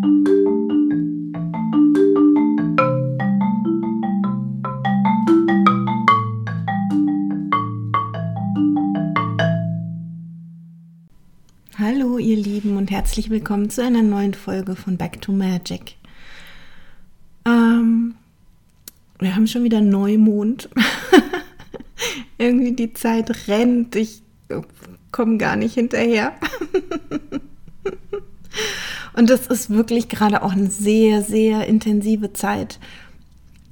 Hallo ihr Lieben und herzlich willkommen zu einer neuen Folge von Back to Magic. Ähm, wir haben schon wieder Neumond. Irgendwie die Zeit rennt, ich komme gar nicht hinterher. und das ist wirklich gerade auch eine sehr, sehr intensive Zeit.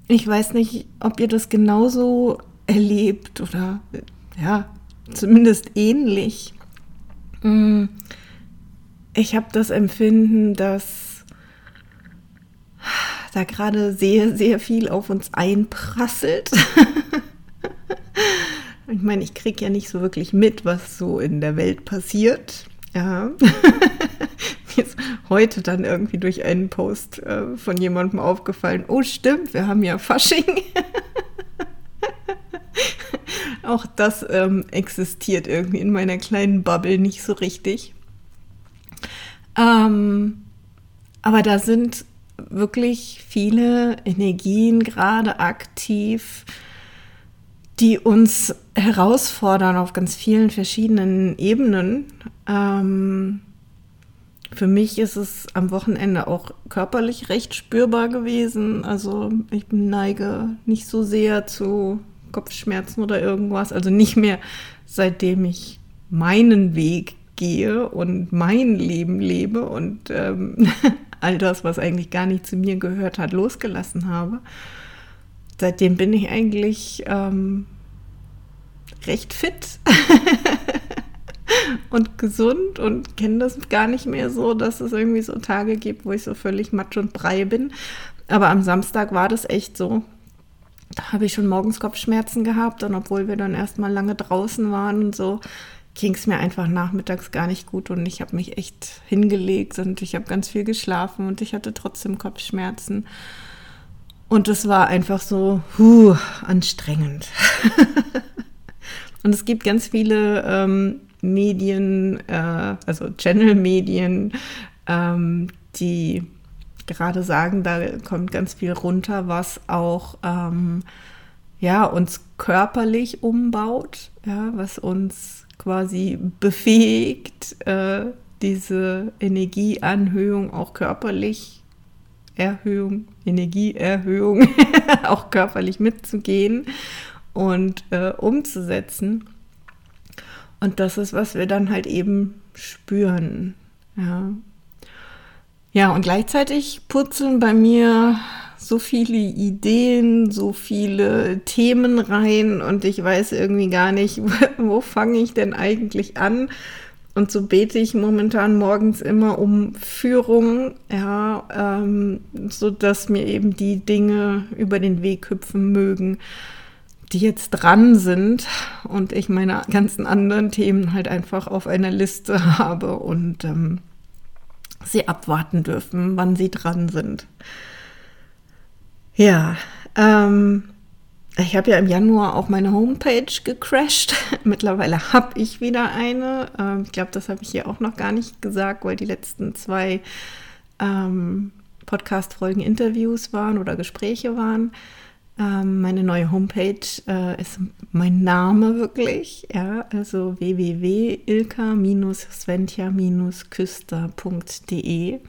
Ich weiß nicht, ob ihr das genauso erlebt oder ja, zumindest ähnlich. Mm. Ich habe das Empfinden, dass da gerade sehr, sehr viel auf uns einprasselt. ich meine, ich kriege ja nicht so wirklich mit, was so in der Welt passiert. Ja. Heute dann irgendwie durch einen Post äh, von jemandem aufgefallen, oh stimmt, wir haben ja Fasching. Auch das ähm, existiert irgendwie in meiner kleinen Bubble nicht so richtig. Ähm, aber da sind wirklich viele Energien gerade aktiv, die uns herausfordern auf ganz vielen verschiedenen Ebenen. Ähm, für mich ist es am Wochenende auch körperlich recht spürbar gewesen. Also ich neige nicht so sehr zu Kopfschmerzen oder irgendwas. Also nicht mehr seitdem ich meinen Weg gehe und mein Leben lebe und ähm, all das, was eigentlich gar nicht zu mir gehört hat, losgelassen habe. Seitdem bin ich eigentlich ähm, recht fit und gesund und kenne das gar nicht mehr so, dass es irgendwie so Tage gibt, wo ich so völlig matsch und brei bin. Aber am Samstag war das echt so. Da habe ich schon morgens Kopfschmerzen gehabt und obwohl wir dann erstmal lange draußen waren und so, ging es mir einfach nachmittags gar nicht gut und ich habe mich echt hingelegt und ich habe ganz viel geschlafen und ich hatte trotzdem Kopfschmerzen. Und es war einfach so, huh, anstrengend. und es gibt ganz viele ähm, Medien, äh, also Channel-Medien, ähm, die gerade sagen, da kommt ganz viel runter, was auch ähm, ja, uns körperlich umbaut, ja, was uns quasi befähigt, äh, diese Energieanhöhung auch körperlich Erhöhung, Energieerhöhung auch körperlich mitzugehen und äh, umzusetzen. Und das ist, was wir dann halt eben spüren. Ja. Ja, und gleichzeitig purzeln bei mir so viele Ideen, so viele Themen rein und ich weiß irgendwie gar nicht, wo fange ich denn eigentlich an? Und so bete ich momentan morgens immer um Führung, ja, ähm, so mir eben die Dinge über den Weg hüpfen mögen, die jetzt dran sind und ich meine ganzen anderen Themen halt einfach auf einer Liste habe und ähm, sie abwarten dürfen, wann sie dran sind. Ja, ähm, ich habe ja im Januar auch meine Homepage gecrashed. Mittlerweile habe ich wieder eine. Ähm, ich glaube, das habe ich hier auch noch gar nicht gesagt, weil die letzten zwei ähm, Podcast-Folgen Interviews waren oder Gespräche waren. Ähm, meine neue Homepage äh, ist mein Name wirklich, ja, also www.ilka-sventja-küster.de.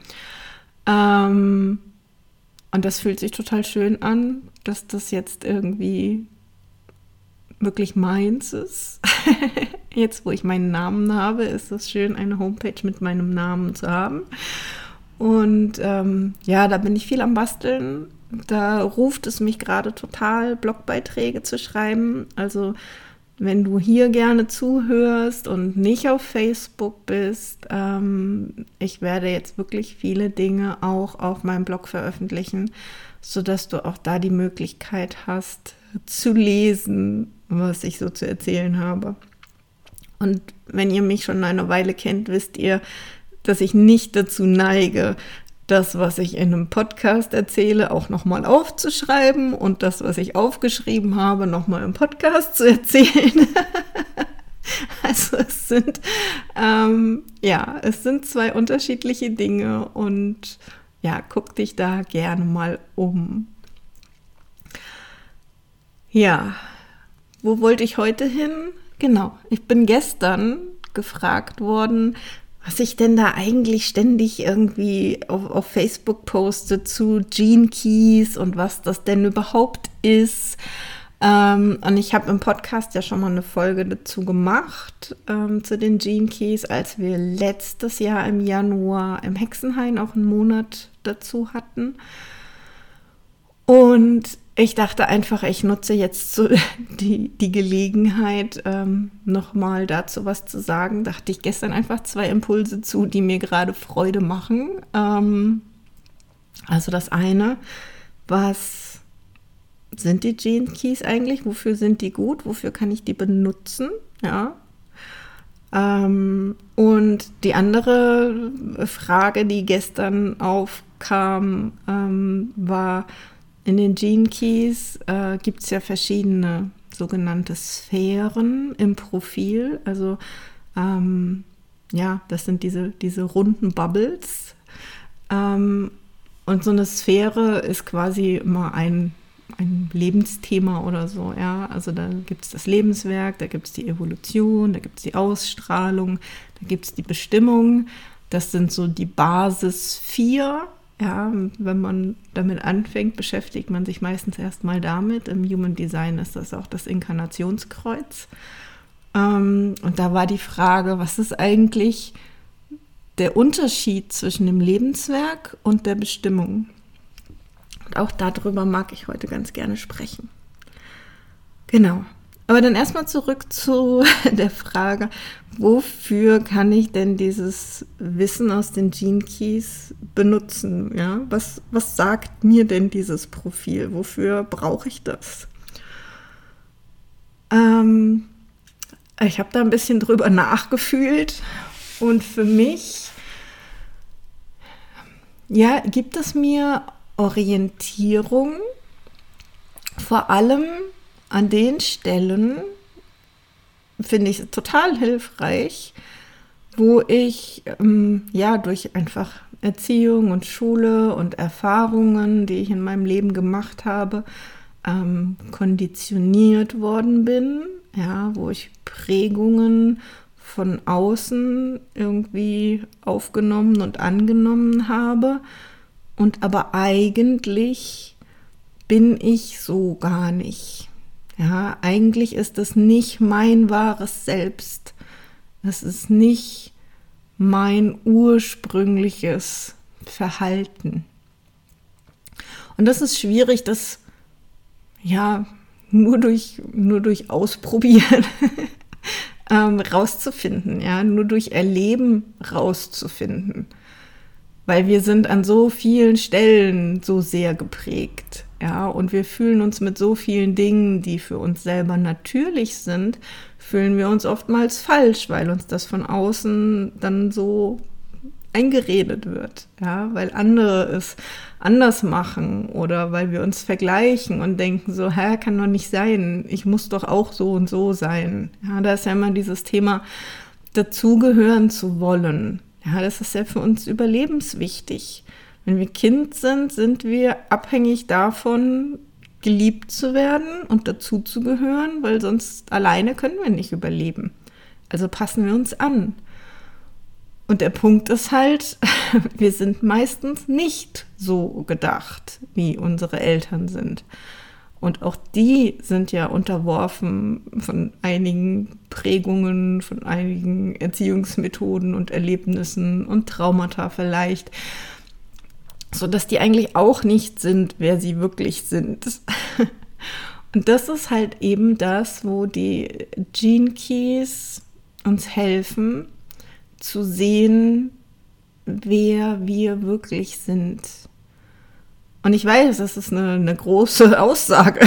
Ähm, und das fühlt sich total schön an, dass das jetzt irgendwie wirklich meins ist. jetzt, wo ich meinen Namen habe, ist es schön, eine Homepage mit meinem Namen zu haben. Und ähm, ja, da bin ich viel am Basteln da ruft es mich gerade total, Blogbeiträge zu schreiben. Also wenn du hier gerne zuhörst und nicht auf Facebook bist, ähm, ich werde jetzt wirklich viele Dinge auch auf meinem Blog veröffentlichen, sodass du auch da die Möglichkeit hast zu lesen, was ich so zu erzählen habe. Und wenn ihr mich schon eine Weile kennt, wisst ihr, dass ich nicht dazu neige, das, was ich in einem Podcast erzähle, auch nochmal aufzuschreiben und das, was ich aufgeschrieben habe, nochmal im Podcast zu erzählen. also es sind, ähm, ja, es sind zwei unterschiedliche Dinge und ja, guck dich da gerne mal um. Ja, wo wollte ich heute hin? Genau, ich bin gestern gefragt worden, was ich denn da eigentlich ständig irgendwie auf, auf Facebook poste zu Gene Keys und was das denn überhaupt ist. Ähm, und ich habe im Podcast ja schon mal eine Folge dazu gemacht, ähm, zu den Gene Keys, als wir letztes Jahr im Januar im Hexenhain auch einen Monat dazu hatten. Und ich dachte einfach, ich nutze jetzt so die, die Gelegenheit, ähm, nochmal dazu was zu sagen. Dachte ich gestern einfach zwei Impulse zu, die mir gerade Freude machen. Ähm, also das eine, was sind die Gene Keys eigentlich? Wofür sind die gut? Wofür kann ich die benutzen? Ja. Ähm, und die andere Frage, die gestern aufkam, ähm, war, in den Gene Keys äh, gibt es ja verschiedene sogenannte Sphären im Profil. Also ähm, ja, das sind diese, diese runden Bubbles. Ähm, und so eine Sphäre ist quasi immer ein, ein Lebensthema oder so. Ja? Also da gibt es das Lebenswerk, da gibt es die Evolution, da gibt es die Ausstrahlung, da gibt es die Bestimmung. Das sind so die Basis vier ja, wenn man damit anfängt, beschäftigt man sich meistens erstmal damit. Im Human Design ist das auch das Inkarnationskreuz. Ähm, und da war die Frage, was ist eigentlich der Unterschied zwischen dem Lebenswerk und der Bestimmung? Und auch darüber mag ich heute ganz gerne sprechen. Genau. Aber dann erstmal zurück zu der Frage, wofür kann ich denn dieses Wissen aus den Gene Keys benutzen? Ja, was, was sagt mir denn dieses Profil? Wofür brauche ich das? Ähm, ich habe da ein bisschen drüber nachgefühlt und für mich, ja, gibt es mir Orientierung, vor allem an den Stellen finde ich total hilfreich, wo ich ähm, ja durch einfach Erziehung und Schule und Erfahrungen, die ich in meinem Leben gemacht habe, ähm, konditioniert worden bin, ja, wo ich Prägungen von außen irgendwie aufgenommen und angenommen habe und aber eigentlich bin ich so gar nicht. Ja, eigentlich ist es nicht mein wahres Selbst. Es ist nicht mein ursprüngliches Verhalten. Und das ist schwierig, das ja nur durch, nur durch Ausprobieren ähm, rauszufinden, ja, nur durch Erleben rauszufinden. Weil wir sind an so vielen Stellen so sehr geprägt. Ja, und wir fühlen uns mit so vielen Dingen, die für uns selber natürlich sind, fühlen wir uns oftmals falsch, weil uns das von außen dann so eingeredet wird, ja, weil andere es anders machen oder weil wir uns vergleichen und denken so, hä, kann doch nicht sein, ich muss doch auch so und so sein. Ja, da ist ja immer dieses Thema, dazugehören zu wollen. Ja, das ist ja für uns überlebenswichtig. Wenn wir Kind sind, sind wir abhängig davon, geliebt zu werden und dazuzugehören, weil sonst alleine können wir nicht überleben. Also passen wir uns an. Und der Punkt ist halt, wir sind meistens nicht so gedacht, wie unsere Eltern sind. Und auch die sind ja unterworfen von einigen Prägungen, von einigen Erziehungsmethoden und Erlebnissen und Traumata vielleicht so dass die eigentlich auch nicht sind, wer sie wirklich sind. Und das ist halt eben das, wo die Gene Keys uns helfen zu sehen, wer wir wirklich sind. Und ich weiß, das ist eine, eine große Aussage.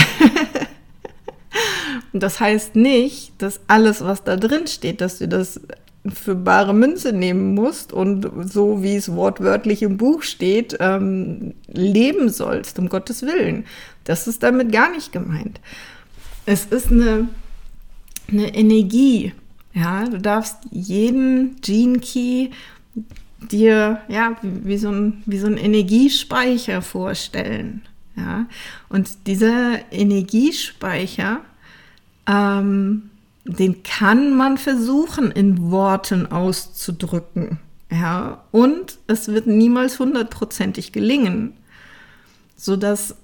Und das heißt nicht, dass alles, was da drin steht, dass du das für bare Münze nehmen musst und so wie es wortwörtlich im Buch steht, ähm, leben sollst, um Gottes Willen. Das ist damit gar nicht gemeint. Es ist eine, eine Energie. Ja, du darfst jeden Gene Key dir ja wie, so ein, wie so ein Energiespeicher vorstellen. Ja? Und dieser Energiespeicher, ähm, den kann man versuchen in Worten auszudrücken. Ja, und es wird niemals hundertprozentig gelingen, sodass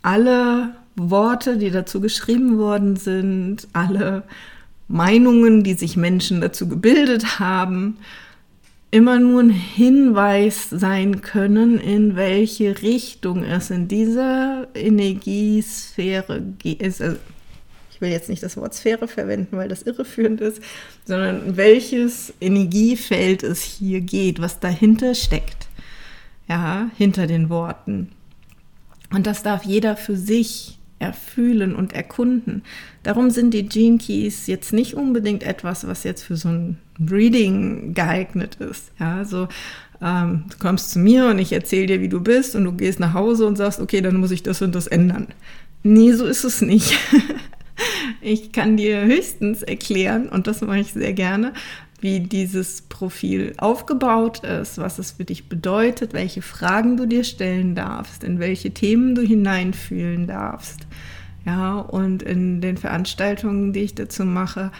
alle Worte, die dazu geschrieben worden sind, alle Meinungen, die sich Menschen dazu gebildet haben, immer nur ein Hinweis sein können, in welche Richtung es in dieser Energiesphäre geht. Also, ich will jetzt nicht das Wort Sphäre verwenden, weil das irreführend ist, sondern welches Energiefeld es hier geht, was dahinter steckt. Ja, hinter den Worten. Und das darf jeder für sich erfühlen und erkunden. Darum sind die Gene Keys jetzt nicht unbedingt etwas, was jetzt für so ein Reading geeignet ist. Ja, so ähm, du kommst zu mir und ich erzähle dir, wie du bist und du gehst nach Hause und sagst, okay, dann muss ich das und das ändern. Nee, so ist es nicht. ich kann dir höchstens erklären, und das mache ich sehr gerne, wie dieses Profil aufgebaut ist, was es für dich bedeutet, welche Fragen du dir stellen darfst, in welche Themen du hineinfühlen darfst. Ja, und in den Veranstaltungen, die ich dazu mache,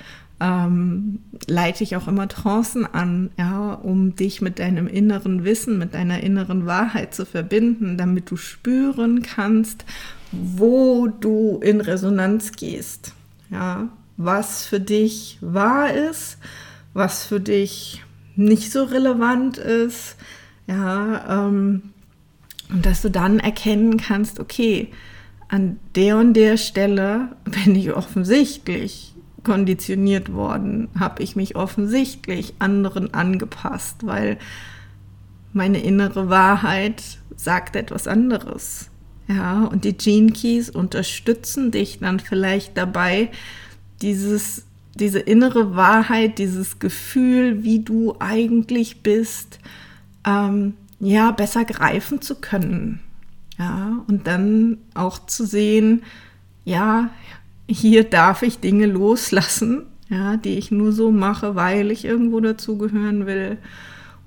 ähm, leite ich auch immer Trancen an, ja, um dich mit deinem inneren Wissen, mit deiner inneren Wahrheit zu verbinden, damit du spüren kannst, wo du in Resonanz gehst, ja, was für dich wahr ist was für dich nicht so relevant ist, ja, ähm, und dass du dann erkennen kannst, okay, an der und der Stelle bin ich offensichtlich konditioniert worden, habe ich mich offensichtlich anderen angepasst, weil meine innere Wahrheit sagt etwas anderes. Ja, und die Gene Keys unterstützen dich dann vielleicht dabei, dieses diese innere Wahrheit, dieses Gefühl, wie du eigentlich bist, ähm, ja, besser greifen zu können. Ja, und dann auch zu sehen, ja, hier darf ich Dinge loslassen, ja, die ich nur so mache, weil ich irgendwo dazugehören will.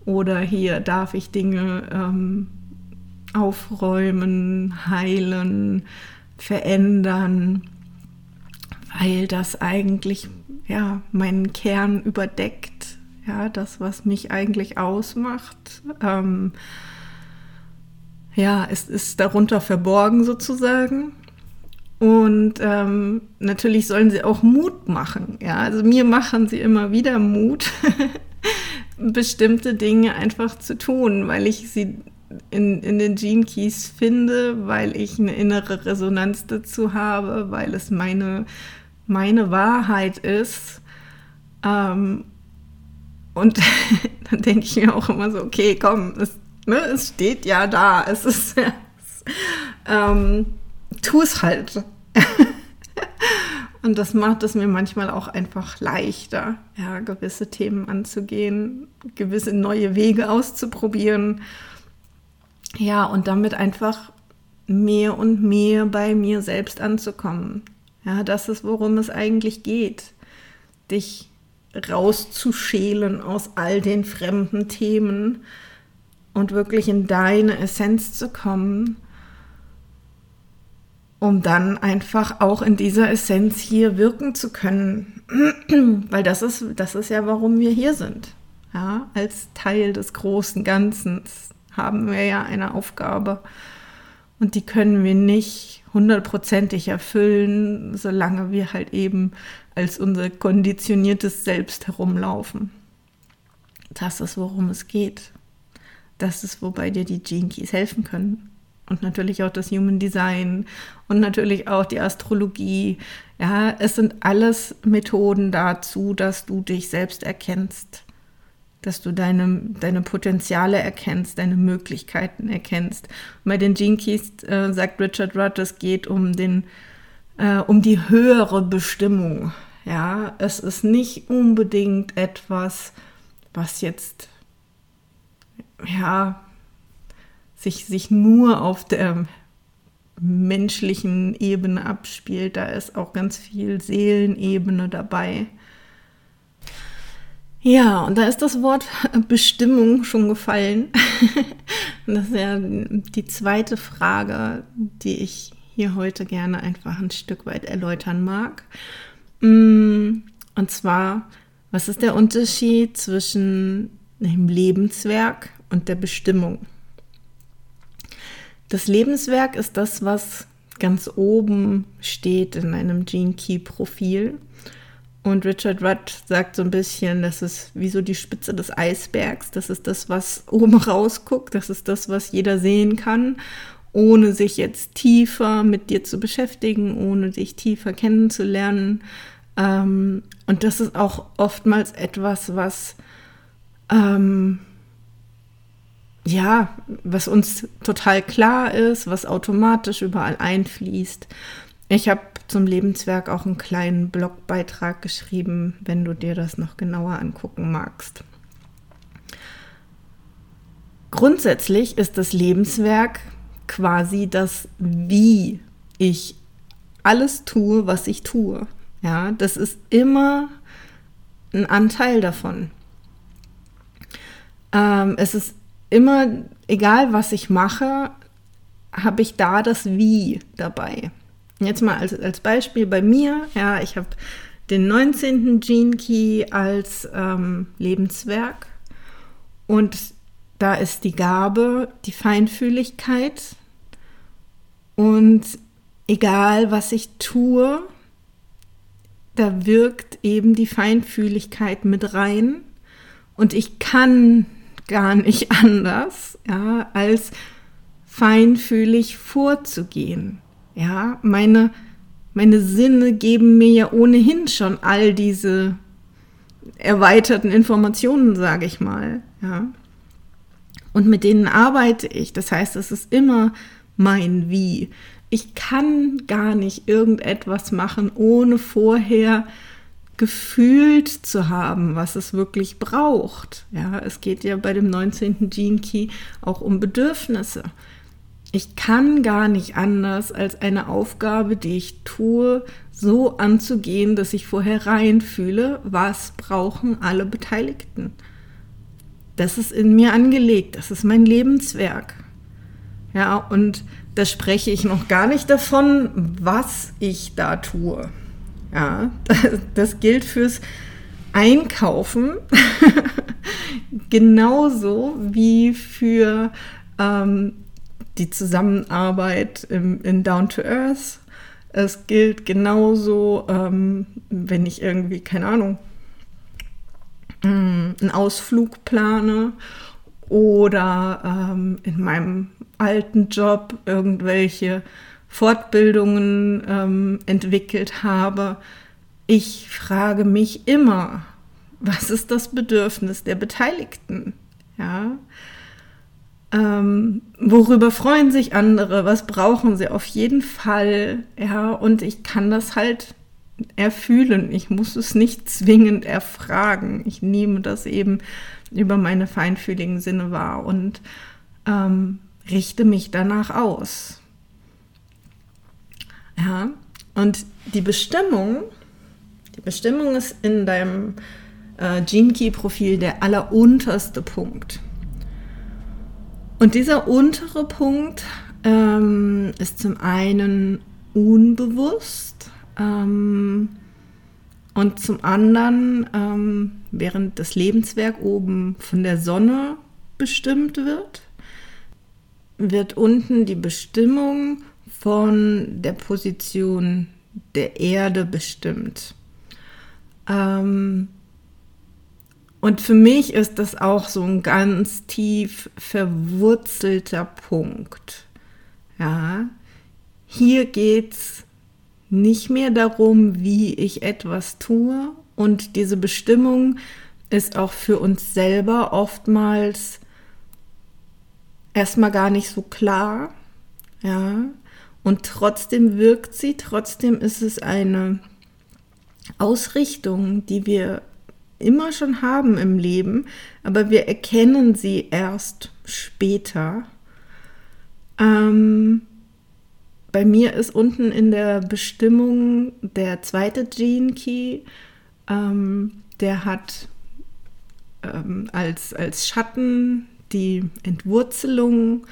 Oder hier darf ich Dinge ähm, aufräumen, heilen, verändern, weil das eigentlich ja, meinen Kern überdeckt, ja, das, was mich eigentlich ausmacht. Ähm, ja, es ist darunter verborgen sozusagen. Und ähm, natürlich sollen sie auch Mut machen. Ja, also mir machen sie immer wieder Mut, bestimmte Dinge einfach zu tun, weil ich sie in, in den Gene Keys finde, weil ich eine innere Resonanz dazu habe, weil es meine meine Wahrheit ist. Ähm, und dann denke ich mir auch immer so, okay, komm, es, ne, es steht ja da, es ist, ähm, tu es halt. und das macht es mir manchmal auch einfach leichter, ja, gewisse Themen anzugehen, gewisse neue Wege auszuprobieren. Ja, und damit einfach mehr und mehr bei mir selbst anzukommen. Ja, das ist, worum es eigentlich geht. Dich rauszuschälen aus all den fremden Themen und wirklich in deine Essenz zu kommen, um dann einfach auch in dieser Essenz hier wirken zu können. Weil das ist, das ist ja, warum wir hier sind. Ja, als Teil des großen Ganzen haben wir ja eine Aufgabe und die können wir nicht hundertprozentig erfüllen, solange wir halt eben als unser konditioniertes Selbst herumlaufen. Das ist, worum es geht. Das ist, wobei dir die Gene Keys helfen können. Und natürlich auch das Human Design und natürlich auch die Astrologie. Ja, es sind alles Methoden dazu, dass du dich selbst erkennst dass du deine, deine Potenziale erkennst, deine Möglichkeiten erkennst. Und bei den Gene Keys äh, sagt Richard Rudd, es geht um, den, äh, um die höhere Bestimmung. Ja, es ist nicht unbedingt etwas, was jetzt ja sich, sich nur auf der menschlichen Ebene abspielt. Da ist auch ganz viel Seelenebene dabei. Ja, und da ist das Wort Bestimmung schon gefallen. das ist ja die zweite Frage, die ich hier heute gerne einfach ein Stück weit erläutern mag. Mm, und zwar, was ist der Unterschied zwischen dem Lebenswerk und der Bestimmung? Das Lebenswerk ist das, was ganz oben steht in einem Gene Key Profil. Und Richard Rudd sagt so ein bisschen, das ist wie so die Spitze des Eisbergs. Das ist das, was oben rausguckt. Das ist das, was jeder sehen kann, ohne sich jetzt tiefer mit dir zu beschäftigen, ohne dich tiefer kennenzulernen. Ähm, und das ist auch oftmals etwas, was ähm, ja, was uns total klar ist, was automatisch überall einfließt. Ich habe zum Lebenswerk auch einen kleinen Blogbeitrag geschrieben, wenn du dir das noch genauer angucken magst. Grundsätzlich ist das Lebenswerk quasi das, wie ich alles tue, was ich tue. Ja, das ist immer ein Anteil davon. Ähm, es ist immer, egal was ich mache, habe ich da das Wie dabei. Jetzt mal als, als Beispiel bei mir, ja, ich habe den 19. Gene Key als ähm, Lebenswerk und da ist die Gabe, die Feinfühligkeit und egal was ich tue, da wirkt eben die Feinfühligkeit mit rein und ich kann gar nicht anders, ja, als feinfühlig vorzugehen. Ja, meine, meine Sinne geben mir ja ohnehin schon all diese erweiterten Informationen, sage ich mal, ja. Und mit denen arbeite ich. Das heißt, es ist immer mein Wie. Ich kann gar nicht irgendetwas machen, ohne vorher gefühlt zu haben, was es wirklich braucht. Ja, es geht ja bei dem 19. Gene Key auch um Bedürfnisse. Ich kann gar nicht anders, als eine Aufgabe, die ich tue, so anzugehen, dass ich vorher reinfühle, was brauchen alle Beteiligten. Das ist in mir angelegt, das ist mein Lebenswerk. Ja, und da spreche ich noch gar nicht davon, was ich da tue. Ja, das gilt fürs Einkaufen genauso wie für ähm, die Zusammenarbeit im, in Down to Earth. Es gilt genauso, ähm, wenn ich irgendwie, keine Ahnung, mm, einen Ausflug plane oder ähm, in meinem alten Job irgendwelche Fortbildungen ähm, entwickelt habe. Ich frage mich immer, was ist das Bedürfnis der Beteiligten? Ja. Ähm, worüber freuen sich andere? Was brauchen sie? Auf jeden Fall, ja, und ich kann das halt erfühlen. Ich muss es nicht zwingend erfragen. Ich nehme das eben über meine feinfühligen Sinne wahr und ähm, richte mich danach aus. Ja, und die Bestimmung, die Bestimmung ist in deinem äh, Gene Key Profil der allerunterste Punkt. Und dieser untere Punkt ähm, ist zum einen unbewusst ähm, und zum anderen, ähm, während das Lebenswerk oben von der Sonne bestimmt wird, wird unten die Bestimmung von der Position der Erde bestimmt. Ähm, und für mich ist das auch so ein ganz tief verwurzelter Punkt. Ja, hier geht es nicht mehr darum, wie ich etwas tue. Und diese Bestimmung ist auch für uns selber oftmals erstmal gar nicht so klar. Ja, und trotzdem wirkt sie, trotzdem ist es eine Ausrichtung, die wir immer schon haben im Leben, aber wir erkennen sie erst später. Ähm, bei mir ist unten in der Bestimmung der zweite Gene Key, ähm, der hat ähm, als, als Schatten die Entwurzelung,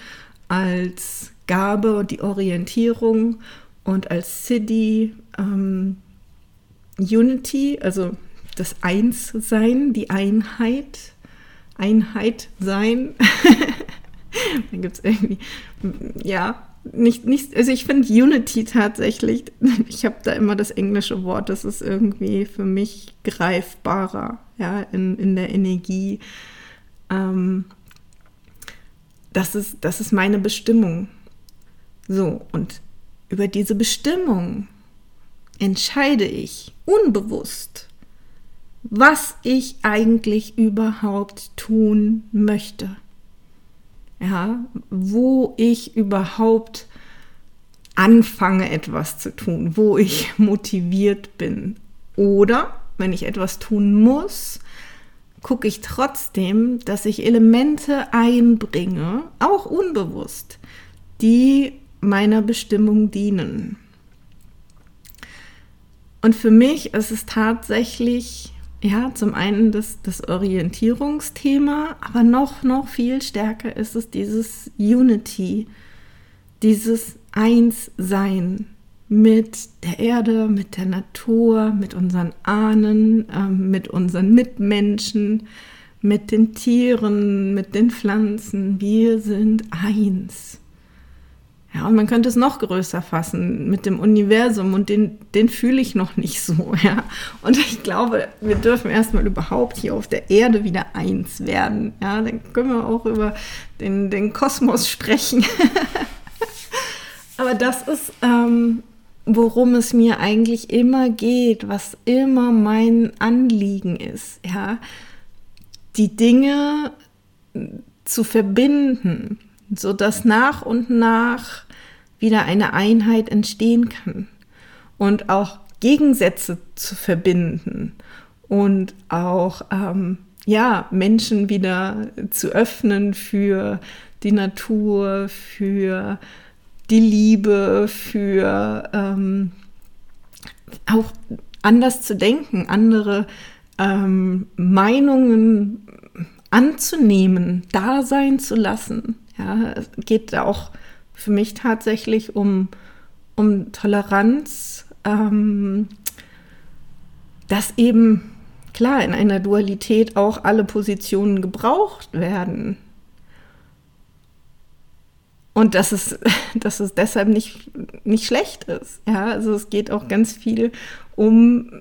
als Gabe und die Orientierung und als City ähm, Unity, also das Einssein, die Einheit, Einheit sein. Dann gibt es irgendwie, ja, nicht, nicht, also ich finde Unity tatsächlich, ich habe da immer das englische Wort, das ist irgendwie für mich greifbarer, ja, in, in der Energie. Ähm, das, ist, das ist meine Bestimmung. So, und über diese Bestimmung entscheide ich unbewusst, was ich eigentlich überhaupt tun möchte ja, wo ich überhaupt anfange etwas zu tun, wo ich motiviert bin. Oder wenn ich etwas tun muss, gucke ich trotzdem, dass ich Elemente einbringe, auch unbewusst, die meiner Bestimmung dienen. Und für mich ist es tatsächlich ja, zum einen das, das Orientierungsthema, aber noch, noch viel stärker ist es dieses Unity, dieses Einssein mit der Erde, mit der Natur, mit unseren Ahnen, äh, mit unseren Mitmenschen, mit den Tieren, mit den Pflanzen. Wir sind eins. Ja, und man könnte es noch größer fassen mit dem Universum und den, den fühle ich noch nicht so, ja. Und ich glaube, wir dürfen erstmal überhaupt hier auf der Erde wieder eins werden, ja. Dann können wir auch über den, den Kosmos sprechen. Aber das ist, ähm, worum es mir eigentlich immer geht, was immer mein Anliegen ist, ja. Die Dinge zu verbinden sodass nach und nach wieder eine Einheit entstehen kann und auch Gegensätze zu verbinden und auch ähm, ja Menschen wieder zu öffnen für die Natur, für die Liebe, für ähm, auch anders zu denken, andere ähm, Meinungen anzunehmen, da sein zu lassen. Ja, es geht auch für mich tatsächlich um, um Toleranz, ähm, dass eben klar in einer Dualität auch alle Positionen gebraucht werden. Und dass es, dass es deshalb nicht, nicht schlecht ist. Ja, also es geht auch ganz viel um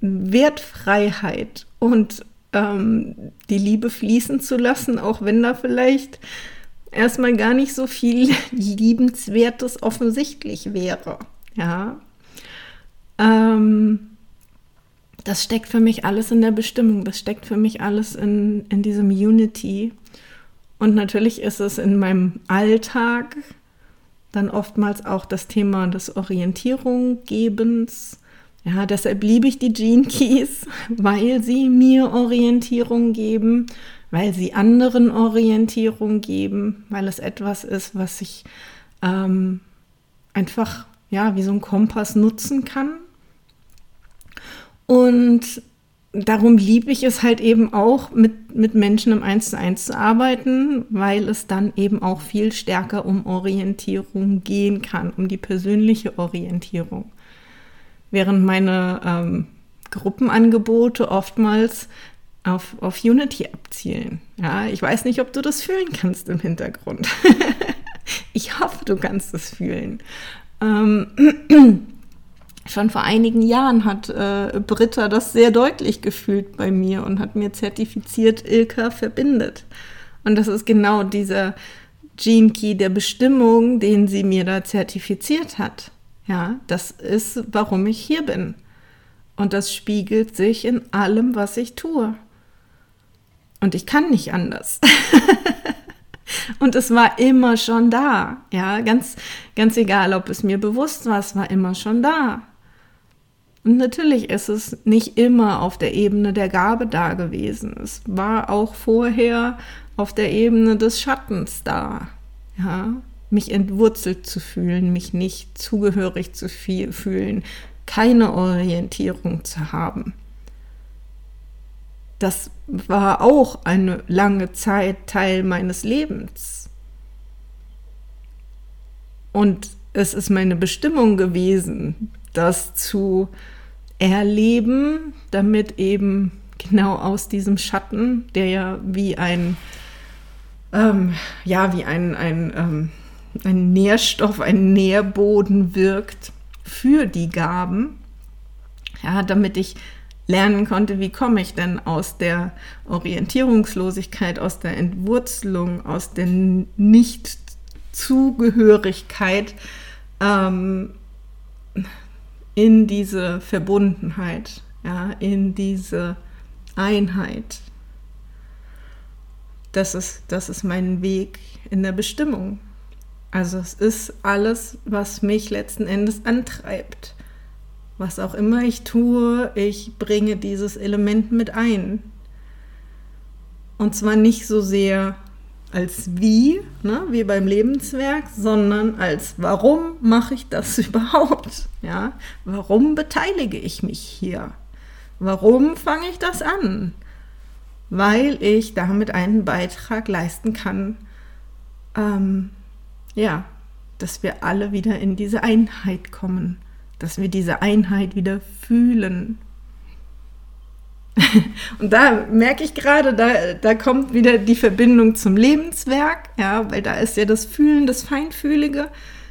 Wertfreiheit und ähm, die Liebe fließen zu lassen, auch wenn da vielleicht erstmal gar nicht so viel Liebenswertes offensichtlich wäre. Ja. Ähm, das steckt für mich alles in der Bestimmung, das steckt für mich alles in, in diesem Unity. Und natürlich ist es in meinem Alltag dann oftmals auch das Thema des Orientierunggebens. Ja, deshalb liebe ich die Gene Keys, weil sie mir Orientierung geben, weil sie anderen Orientierung geben, weil es etwas ist, was ich ähm, einfach ja wie so ein Kompass nutzen kann. Und darum liebe ich es halt eben auch, mit, mit Menschen im Eins zu eins zu arbeiten, weil es dann eben auch viel stärker um Orientierung gehen kann, um die persönliche Orientierung. Während meine ähm, Gruppenangebote oftmals auf, auf Unity abzielen. Ja, ich weiß nicht, ob du das fühlen kannst im Hintergrund. ich hoffe, du kannst es fühlen. Ähm, schon vor einigen Jahren hat äh, Britta das sehr deutlich gefühlt bei mir und hat mir zertifiziert, Ilka verbindet. Und das ist genau dieser Gene Key der Bestimmung, den sie mir da zertifiziert hat. Ja, das ist, warum ich hier bin. Und das spiegelt sich in allem, was ich tue. Und ich kann nicht anders. und es war immer schon da. Ja, ganz, ganz egal, ob es mir bewusst war, es war immer schon da. Und natürlich ist es nicht immer auf der Ebene der Gabe da gewesen. Es war auch vorher auf der Ebene des Schattens da. Ja, mich entwurzelt zu fühlen, mich nicht zugehörig zu fühlen, keine Orientierung zu haben das war auch eine lange Zeit Teil meines Lebens. Und es ist meine Bestimmung gewesen, das zu erleben, damit eben genau aus diesem Schatten, der ja wie ein, ähm, ja, wie ein, ein, ähm, ein Nährstoff, ein Nährboden wirkt für die Gaben, ja, damit ich lernen konnte, wie komme ich denn aus der Orientierungslosigkeit, aus der Entwurzelung, aus der Nichtzugehörigkeit ähm, in diese Verbundenheit, ja, in diese Einheit. Das ist, das ist mein Weg in der Bestimmung. Also es ist alles, was mich letzten Endes antreibt. Was auch immer ich tue, ich bringe dieses Element mit ein. Und zwar nicht so sehr als wie, ne, wie beim Lebenswerk, sondern als warum mache ich das überhaupt? Ja? Warum beteilige ich mich hier? Warum fange ich das an? Weil ich damit einen Beitrag leisten kann, ähm, ja, dass wir alle wieder in diese Einheit kommen, dass wir diese Einheit wieder fühlen. Und da merke ich gerade, da, da kommt wieder die Verbindung zum Lebenswerk, ja, weil da ist ja das Fühlen, das Feinfühlige,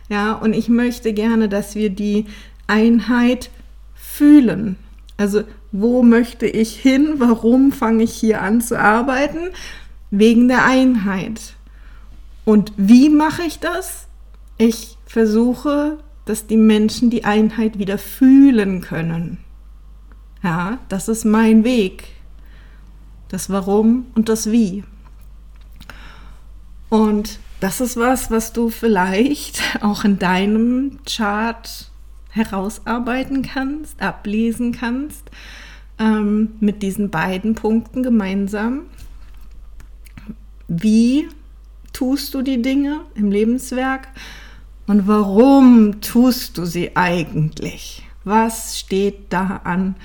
ja, und ich möchte gerne, dass wir die Einheit fühlen. Also wo möchte ich hin? Warum fange ich hier an zu arbeiten? Wegen der Einheit. Und wie mache ich das? Ich versuche, dass die Menschen die Einheit wieder fühlen können. Ja, das ist mein Weg. Das Warum und das Wie. Und das ist was, was du vielleicht auch in deinem Chart herausarbeiten kannst, ablesen kannst, ähm, mit diesen beiden Punkten gemeinsam. Wie tust du die Dinge im Lebenswerk und warum tust du sie eigentlich? Was steht da an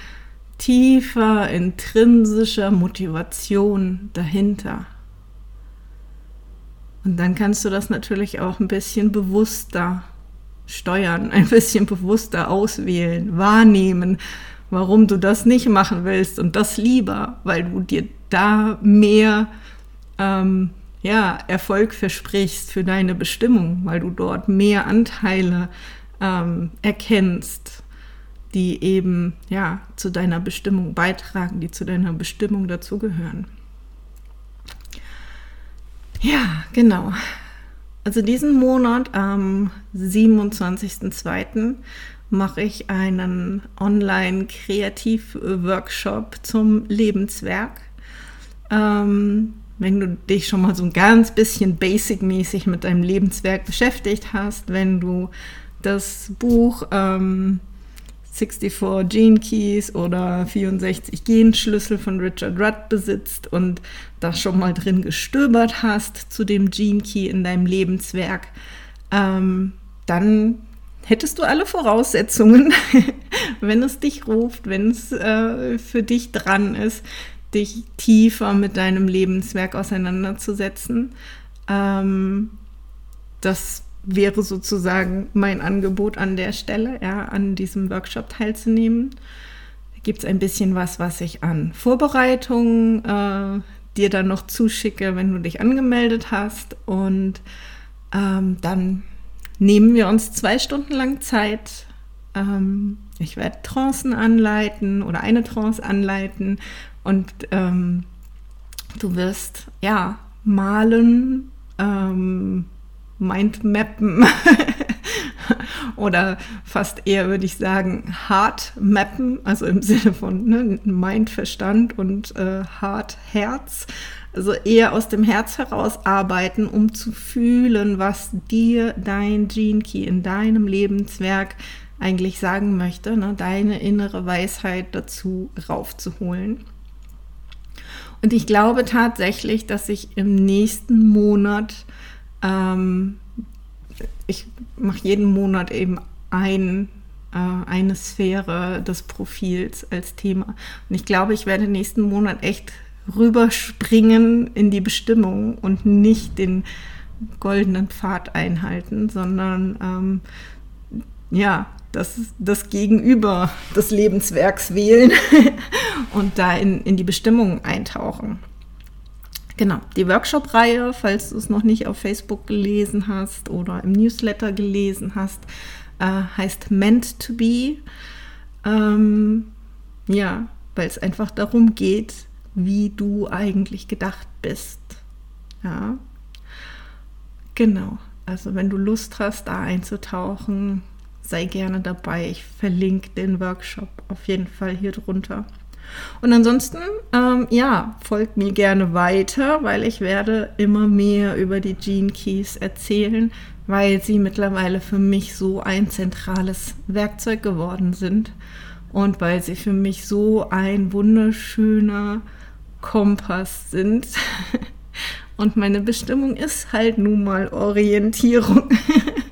tiefer intrinsischer Motivation dahinter? Und dann kannst du das natürlich auch ein bisschen bewusster steuern, ein bisschen bewusster auswählen, wahrnehmen, warum du das nicht machen willst und das lieber, weil du dir da mehr ähm, ja, Erfolg versprichst für deine Bestimmung, weil du dort mehr Anteile ähm, erkennst, die eben ja zu deiner Bestimmung beitragen, die zu deiner Bestimmung dazugehören. Ja, genau. Also diesen Monat am 27.02. mache ich einen Online-Kreativ-Workshop zum Lebenswerk. Ähm, wenn du dich schon mal so ein ganz bisschen basic-mäßig mit deinem Lebenswerk beschäftigt hast, wenn du das Buch ähm, 64 Gene Keys oder 64 Genschlüssel von Richard Rudd besitzt und da schon mal drin gestöbert hast zu dem Gene Key in deinem Lebenswerk, ähm, dann hättest du alle Voraussetzungen, wenn es dich ruft, wenn es äh, für dich dran ist, dich tiefer mit deinem Lebenswerk auseinanderzusetzen. Ähm, das wäre sozusagen mein Angebot an der Stelle, ja, an diesem Workshop teilzunehmen. Da gibt es ein bisschen was, was ich an Vorbereitungen äh, dir dann noch zuschicke, wenn du dich angemeldet hast. Und ähm, dann nehmen wir uns zwei Stunden lang Zeit. Ähm, ich werde Trancen anleiten oder eine Trance anleiten und ähm, du wirst ja malen, ähm, Mindmappen oder fast eher würde ich sagen Heartmappen, also im Sinne von ne, Mind, und äh, Heart, Herz. Also eher aus dem Herz heraus arbeiten, um zu fühlen, was dir dein Gene Key in deinem Lebenswerk eigentlich sagen möchte, ne, deine innere Weisheit dazu raufzuholen. Und ich glaube tatsächlich, dass ich im nächsten Monat ähm, ich mache jeden Monat eben ein äh, eine Sphäre des Profils als Thema. Und ich glaube, ich werde nächsten Monat echt rüberspringen in die Bestimmung und nicht den goldenen Pfad einhalten, sondern ähm, ja, das, das Gegenüber des Lebenswerks wählen und da in, in die Bestimmung eintauchen. Genau, die Workshop-Reihe, falls du es noch nicht auf Facebook gelesen hast oder im Newsletter gelesen hast, äh, heißt Meant to Be. Ähm, ja, weil es einfach darum geht, wie du eigentlich gedacht bist. Ja, genau. Also wenn du Lust hast, da einzutauchen, sei gerne dabei. Ich verlinke den Workshop auf jeden Fall hier drunter. Und ansonsten, ähm, ja, folgt mir gerne weiter, weil ich werde immer mehr über die Gene Keys erzählen, weil sie mittlerweile für mich so ein zentrales Werkzeug geworden sind und weil sie für mich so ein wunderschöner Kompass sind. Und meine Bestimmung ist halt nun mal Orientierung.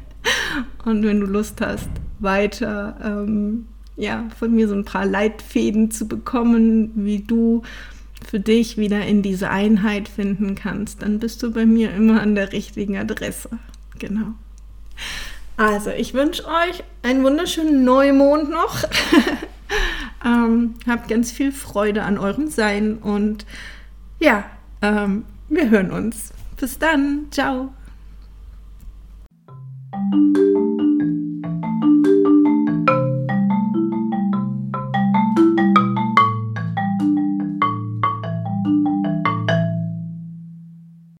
und wenn du Lust hast, weiter ähm, ja, von mir so ein paar Leitfäden zu bekommen, wie du für dich wieder in diese Einheit finden kannst, dann bist du bei mir immer an der richtigen Adresse. Genau. Also, ich wünsche euch einen wunderschönen Neumond noch. ähm, habt ganz viel Freude an eurem Sein und ja, ähm, wir hören uns. Bis dann. Ciao.